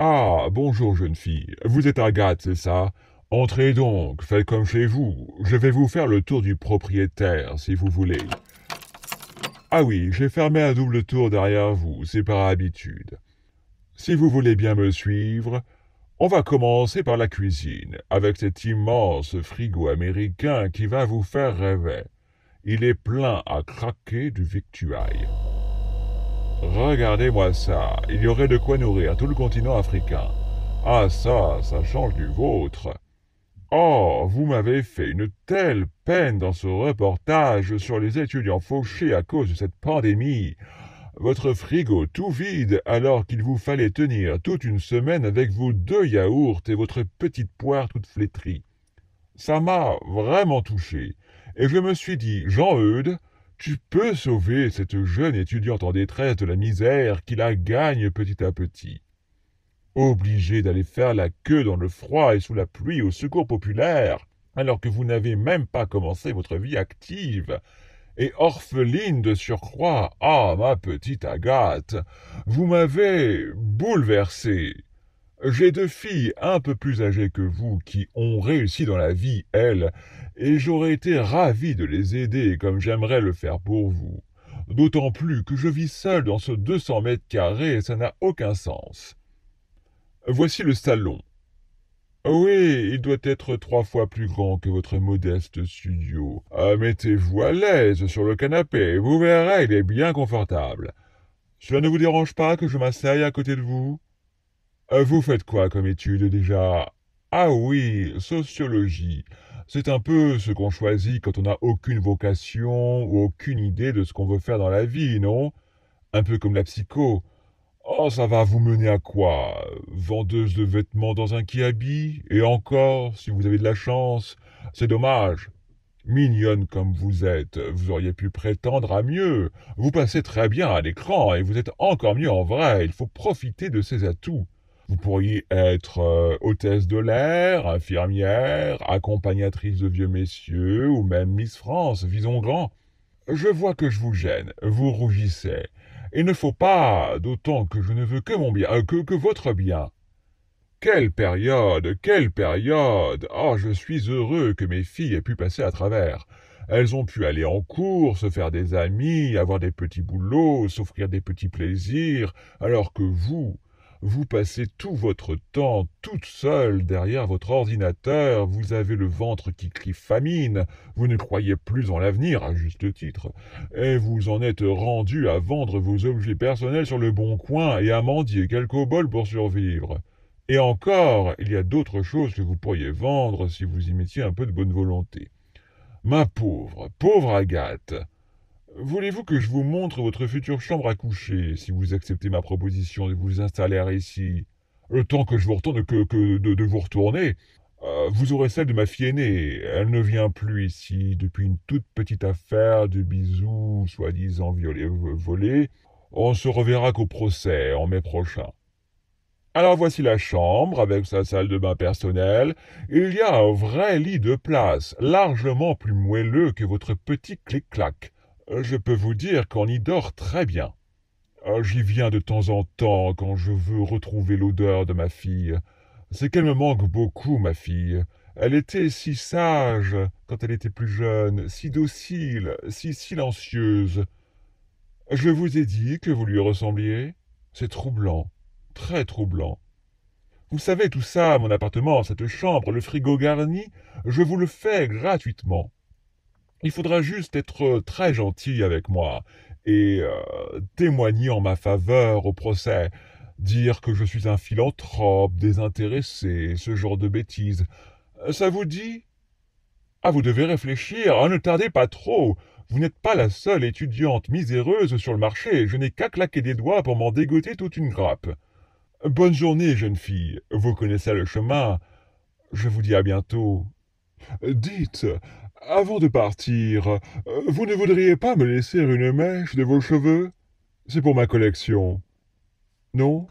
Ah, bonjour, jeune fille. Vous êtes Agathe, c'est ça? Entrez donc, faites comme chez vous. Je vais vous faire le tour du propriétaire, si vous voulez. Ah oui, j'ai fermé un double tour derrière vous, c'est par habitude. Si vous voulez bien me suivre, on va commencer par la cuisine, avec cet immense frigo américain qui va vous faire rêver. Il est plein à craquer du victuailles. Regardez-moi ça, il y aurait de quoi nourrir tout le continent africain. Ah ça, ça change du vôtre. Oh, vous m'avez fait une telle peine dans ce reportage sur les étudiants fauchés à cause de cette pandémie. Votre frigo tout vide alors qu'il vous fallait tenir toute une semaine avec vos deux yaourts et votre petite poire toute flétrie. Ça m'a vraiment touché. Et je me suis dit, Jean-Eudes, tu peux sauver cette jeune étudiante en détresse de la misère qui la gagne petit à petit obligé d'aller faire la queue dans le froid et sous la pluie au secours populaire, alors que vous n'avez même pas commencé votre vie active, et orpheline de surcroît. Ah, ma petite Agathe, vous m'avez bouleversé. J'ai deux filles un peu plus âgées que vous qui ont réussi dans la vie, elles, et j'aurais été ravi de les aider comme j'aimerais le faire pour vous. D'autant plus que je vis seul dans ce deux cents mètres carrés et ça n'a aucun sens. Voici le salon. Oui, il doit être trois fois plus grand que votre modeste studio. Ah, mettez-vous à l'aise sur le canapé, vous verrez, il est bien confortable. Cela ne vous dérange pas que je m'asseye à côté de vous? Vous faites quoi comme étude déjà? Ah oui, sociologie. C'est un peu ce qu'on choisit quand on n'a aucune vocation ou aucune idée de ce qu'on veut faire dans la vie, non? Un peu comme la psycho. Oh, ça va vous mener à quoi? Vendeuse de vêtements dans un kiabi? Et encore, si vous avez de la chance, c'est dommage. Mignonne comme vous êtes, vous auriez pu prétendre à mieux. Vous passez très bien à l'écran et vous êtes encore mieux en vrai. Il faut profiter de ces atouts. Vous pourriez être euh, hôtesse de l'air, infirmière, accompagnatrice de vieux messieurs ou même Miss France, visons grand. Je vois que je vous gêne, vous rougissez. Il ne faut pas, d'autant que je ne veux que mon bien, euh, que, que votre bien. Quelle période, quelle période Ah, je suis heureux que mes filles aient pu passer à travers. Elles ont pu aller en cours, se faire des amis, avoir des petits boulots, s'offrir des petits plaisirs, alors que vous, vous passez tout votre temps toute seule derrière votre ordinateur, vous avez le ventre qui crie famine, vous ne croyez plus en l'avenir, à juste titre, et vous en êtes rendu à vendre vos objets personnels sur le bon coin et à mendier quelques bols pour survivre. Et encore, il y a d'autres choses que vous pourriez vendre si vous y mettiez un peu de bonne volonté. Ma pauvre, pauvre Agathe, Voulez-vous que je vous montre votre future chambre à coucher, si vous acceptez ma proposition de vous installer ici? Le temps que je vous retourne, que, de, vous retourner, euh, vous aurez celle de ma fille aînée. Elle ne vient plus ici depuis une toute petite affaire de bisous soi-disant volés. On se reverra qu'au procès en mai prochain. Alors voici la chambre avec sa salle de bain personnelle. Il y a un vrai lit de place, largement plus moelleux que votre petit clic-clac. Euh, je peux vous dire qu'on y dort très bien. Euh, j'y viens de temps en temps quand je veux retrouver l'odeur de ma fille. C'est qu'elle me manque beaucoup, ma fille. Elle était si sage quand elle était plus jeune, si docile, si silencieuse. Je vous ai dit que vous lui ressembliez C'est troublant, très troublant. Vous savez tout ça, mon appartement, cette chambre, le frigo garni, je vous le fais gratuitement. Il faudra juste être euh, très gentil avec moi et euh, témoigner en ma faveur au procès, dire que je suis un philanthrope, désintéressé, ce genre de bêtises. Euh, ça vous dit? Ah, vous devez réfléchir, hein, ne tardez pas trop. Vous n'êtes pas la seule étudiante miséreuse sur le marché, je n'ai qu'à claquer des doigts pour m'en dégoter toute une grappe. Bonne journée, jeune fille, vous connaissez le chemin. Je vous dis à bientôt. Dites, avant de partir, euh, vous ne voudriez pas me laisser une mèche de vos cheveux? C'est pour ma collection. Non?